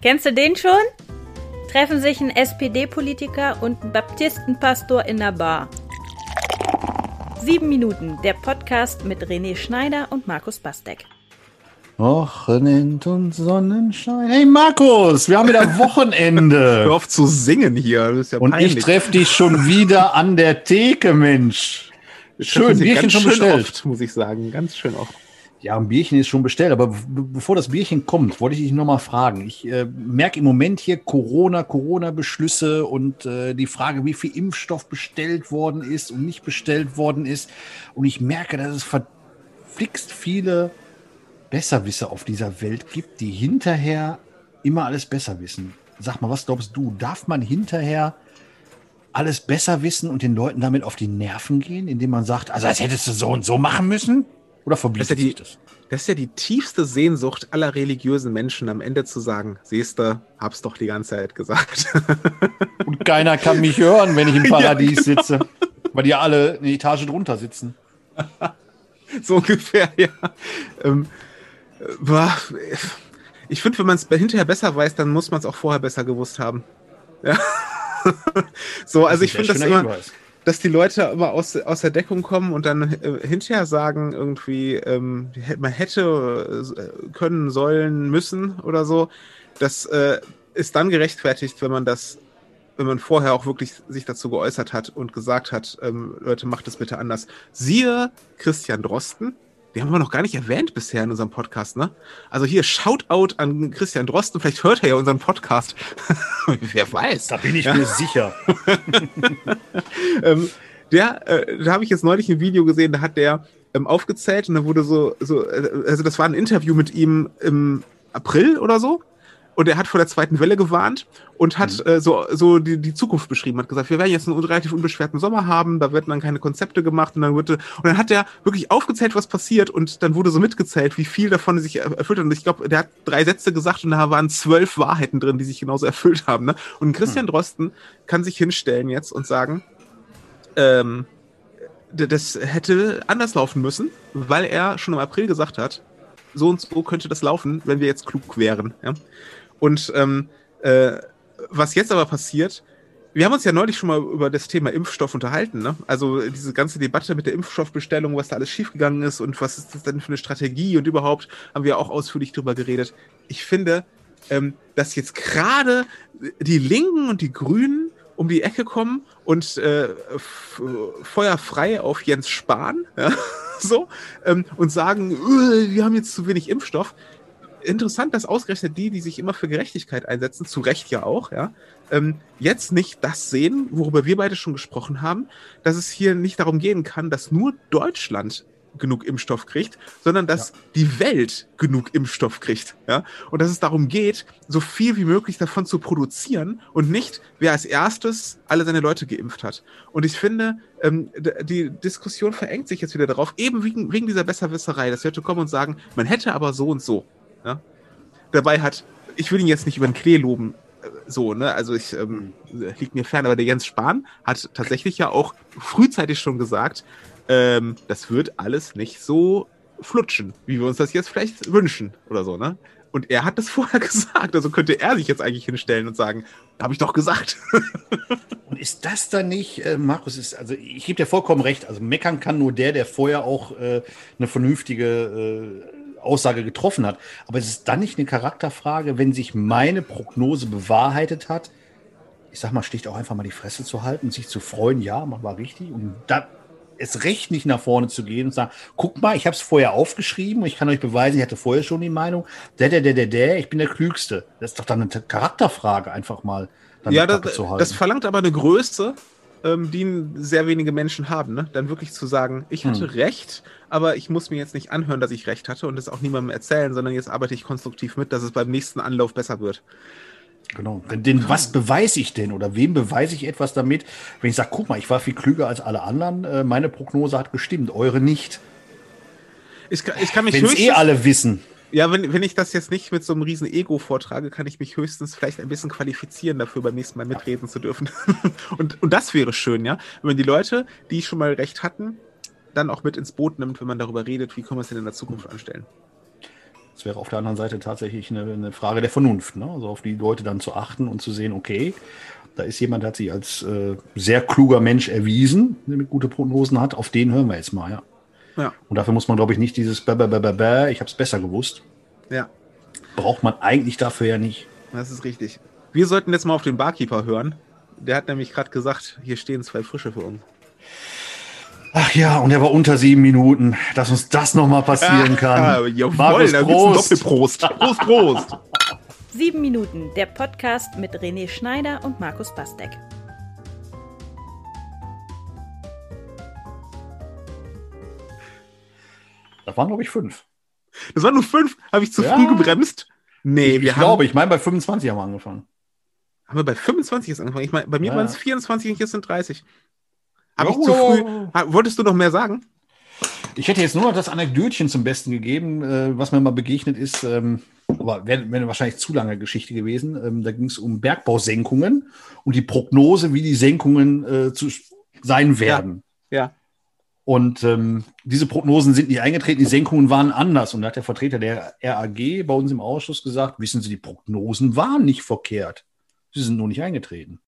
Kennst du den schon? Treffen sich ein SPD-Politiker und ein Baptistenpastor in der Bar. Sieben Minuten, der Podcast mit René Schneider und Markus Bastek. Wochenend und Sonnenschein. Hey Markus, wir haben wieder Wochenende. Hör auf zu singen hier. Das ist ja und peinlich. ich treffe dich schon wieder an der Theke, Mensch. Schön, Bierchen schon bestellt. Oft, muss ich sagen, ganz schön oft. Ja, ein Bierchen ist schon bestellt, aber bevor das Bierchen kommt, wollte ich dich nochmal fragen. Ich äh, merke im Moment hier Corona, Corona-Beschlüsse und äh, die Frage, wie viel Impfstoff bestellt worden ist und nicht bestellt worden ist. Und ich merke, dass es verflixt viele Besserwisser auf dieser Welt gibt, die hinterher immer alles besser wissen. Sag mal, was glaubst du? Darf man hinterher alles besser wissen und den Leuten damit auf die Nerven gehen, indem man sagt, also als hättest du so und so machen müssen? Oder verbietet das, ja die, das? Das ist ja die tiefste Sehnsucht aller religiösen Menschen, am Ende zu sagen, siehst du, hab's doch die ganze Zeit gesagt. Und keiner kann mich hören, wenn ich im Paradies ja, genau. sitze, weil die alle eine Etage drunter sitzen. so ungefähr, ja. Ähm, ich finde, wenn man es hinterher besser weiß, dann muss man es auch vorher besser gewusst haben. Ja. so, also ich finde das immer... Hinweis dass die Leute immer aus, aus der Deckung kommen und dann äh, hinterher sagen, irgendwie, ähm, man hätte äh, können, sollen, müssen oder so. Das äh, ist dann gerechtfertigt, wenn man das, wenn man vorher auch wirklich sich dazu geäußert hat und gesagt hat, ähm, Leute, macht es bitte anders. Siehe Christian Drosten, die haben wir noch gar nicht erwähnt bisher in unserem Podcast, ne? Also hier Shoutout an Christian Drosten, vielleicht hört er ja unseren Podcast. Wer weiß. Da bin ich ja. mir sicher. ähm, der, äh, da habe ich jetzt neulich ein Video gesehen, da hat der ähm, aufgezählt und da wurde so, so, äh, also das war ein Interview mit ihm im April oder so und er hat vor der zweiten Welle gewarnt und hat mhm. äh, so, so die, die Zukunft beschrieben, hat gesagt, wir werden jetzt einen relativ unbeschwerten Sommer haben, da werden dann keine Konzepte gemacht und dann wird und dann hat er wirklich aufgezählt, was passiert und dann wurde so mitgezählt, wie viel davon sich erfüllt hat und ich glaube, der hat drei Sätze gesagt und da waren zwölf Wahrheiten drin, die sich genauso erfüllt haben. Ne? Und Christian mhm. Drosten kann sich hinstellen jetzt und sagen, ähm, das hätte anders laufen müssen, weil er schon im April gesagt hat, so und so könnte das laufen, wenn wir jetzt klug wären. Ja? Und ähm, äh, was jetzt aber passiert, wir haben uns ja neulich schon mal über das Thema Impfstoff unterhalten, ne? Also diese ganze Debatte mit der Impfstoffbestellung, was da alles schiefgegangen ist und was ist das denn für eine Strategie und überhaupt haben wir auch ausführlich drüber geredet. Ich finde, ähm, dass jetzt gerade die Linken und die Grünen um die Ecke kommen und äh, Feuer frei auf Jens Spahn, ja, so, ähm, und sagen, äh, wir haben jetzt zu wenig Impfstoff interessant, dass ausgerechnet die, die sich immer für Gerechtigkeit einsetzen, zu Recht ja auch, ja, ähm, jetzt nicht das sehen, worüber wir beide schon gesprochen haben, dass es hier nicht darum gehen kann, dass nur Deutschland genug Impfstoff kriegt, sondern dass ja. die Welt genug Impfstoff kriegt. Ja? Und dass es darum geht, so viel wie möglich davon zu produzieren und nicht, wer als erstes alle seine Leute geimpft hat. Und ich finde, ähm, die Diskussion verengt sich jetzt wieder darauf, eben wegen, wegen dieser Besserwisserei, dass Leute kommen und sagen, man hätte aber so und so. Ja? Dabei hat, ich will ihn jetzt nicht über den Klee loben, äh, so, ne? Also ich ähm, liegt mir fern, aber der Jens Spahn hat tatsächlich ja auch frühzeitig schon gesagt, ähm, das wird alles nicht so flutschen, wie wir uns das jetzt vielleicht wünschen oder so, ne? Und er hat das vorher gesagt, also könnte er sich jetzt eigentlich hinstellen und sagen, habe ich doch gesagt. und ist das dann nicht, äh, Markus, ist, also ich gebe dir vollkommen recht, also meckern kann nur der, der vorher auch äh, eine vernünftige äh, Aussage getroffen hat. Aber es ist dann nicht eine Charakterfrage, wenn sich meine Prognose bewahrheitet hat, ich sag mal, schlicht auch einfach mal die Fresse zu halten, sich zu freuen, ja, man war richtig und dann es recht nicht nach vorne zu gehen und sagen, guck mal, ich habe es vorher aufgeschrieben und ich kann euch beweisen, ich hatte vorher schon die Meinung, der, der, der, der, der, ich bin der Klügste. Das ist doch dann eine Charakterfrage, einfach mal. ja, das, das verlangt aber eine Größe, ähm, die sehr wenige Menschen haben. Ne? Dann wirklich zu sagen, ich hatte hm. recht, aber ich muss mir jetzt nicht anhören, dass ich recht hatte und das auch niemandem erzählen, sondern jetzt arbeite ich konstruktiv mit, dass es beim nächsten Anlauf besser wird. Genau. Denn was beweise ich denn oder wem beweise ich etwas damit, wenn ich sage, guck mal, ich war viel klüger als alle anderen, äh, meine Prognose hat gestimmt, eure nicht. Ich kann, ich kann mich Wenn es eh alle wissen. Ja, wenn, wenn ich das jetzt nicht mit so einem riesen Ego vortrage, kann ich mich höchstens vielleicht ein bisschen qualifizieren dafür, beim nächsten Mal mitreden zu dürfen. und, und das wäre schön, ja. Wenn man die Leute, die schon mal recht hatten, dann auch mit ins Boot nimmt, wenn man darüber redet, wie können wir es denn in der Zukunft anstellen. Das wäre auf der anderen Seite tatsächlich eine, eine Frage der Vernunft, ne? also auf die Leute dann zu achten und zu sehen, okay, da ist jemand, der hat sich als äh, sehr kluger Mensch erwiesen, der gute Prognosen hat, auf den hören wir jetzt mal, ja. Ja. Und dafür muss man, glaube ich, nicht dieses Bä, bä, bä, bä, bä, ich habe es besser gewusst. Ja, Braucht man eigentlich dafür ja nicht. das ist richtig. Wir sollten jetzt mal auf den Barkeeper hören. Der hat nämlich gerade gesagt, hier stehen zwei Frische für uns. Ach ja, und er war unter sieben Minuten, dass uns das nochmal passieren kann. Ah, jawohl, Markus, da gibt's Prost. Doppelprost. Prost, Prost. Sieben Minuten, der Podcast mit René Schneider und Markus Bastek. Waren, glaube ich, fünf. Das waren nur fünf. Habe ich zu Ja. früh gebremst? Nee, ich wir haben, glaube, ich meine, bei 25 haben wir angefangen. haben wir bei 25 jetzt angefangen. Ich meine, bei mir Ja. waren es 24 und jetzt sind 30. Habe Ja, ich zu ja. früh. Ha- Wolltest du noch mehr sagen? Ich hätte jetzt nur noch das Anekdötchen zum Besten gegeben, äh, was mir mal begegnet ist, ähm, aber wäre wär wahrscheinlich zu lange Geschichte gewesen. Ähm, da ging es um Bergbausenkungen und die Prognose, wie die Senkungen äh, zu sein werden. Ja. Und ähm, diese Prognosen sind nicht eingetreten, die Senkungen waren anders. Und da hat der Vertreter der RAG bei uns im Ausschuss gesagt, wissen Sie, die Prognosen waren nicht verkehrt. Sie sind nur nicht eingetreten.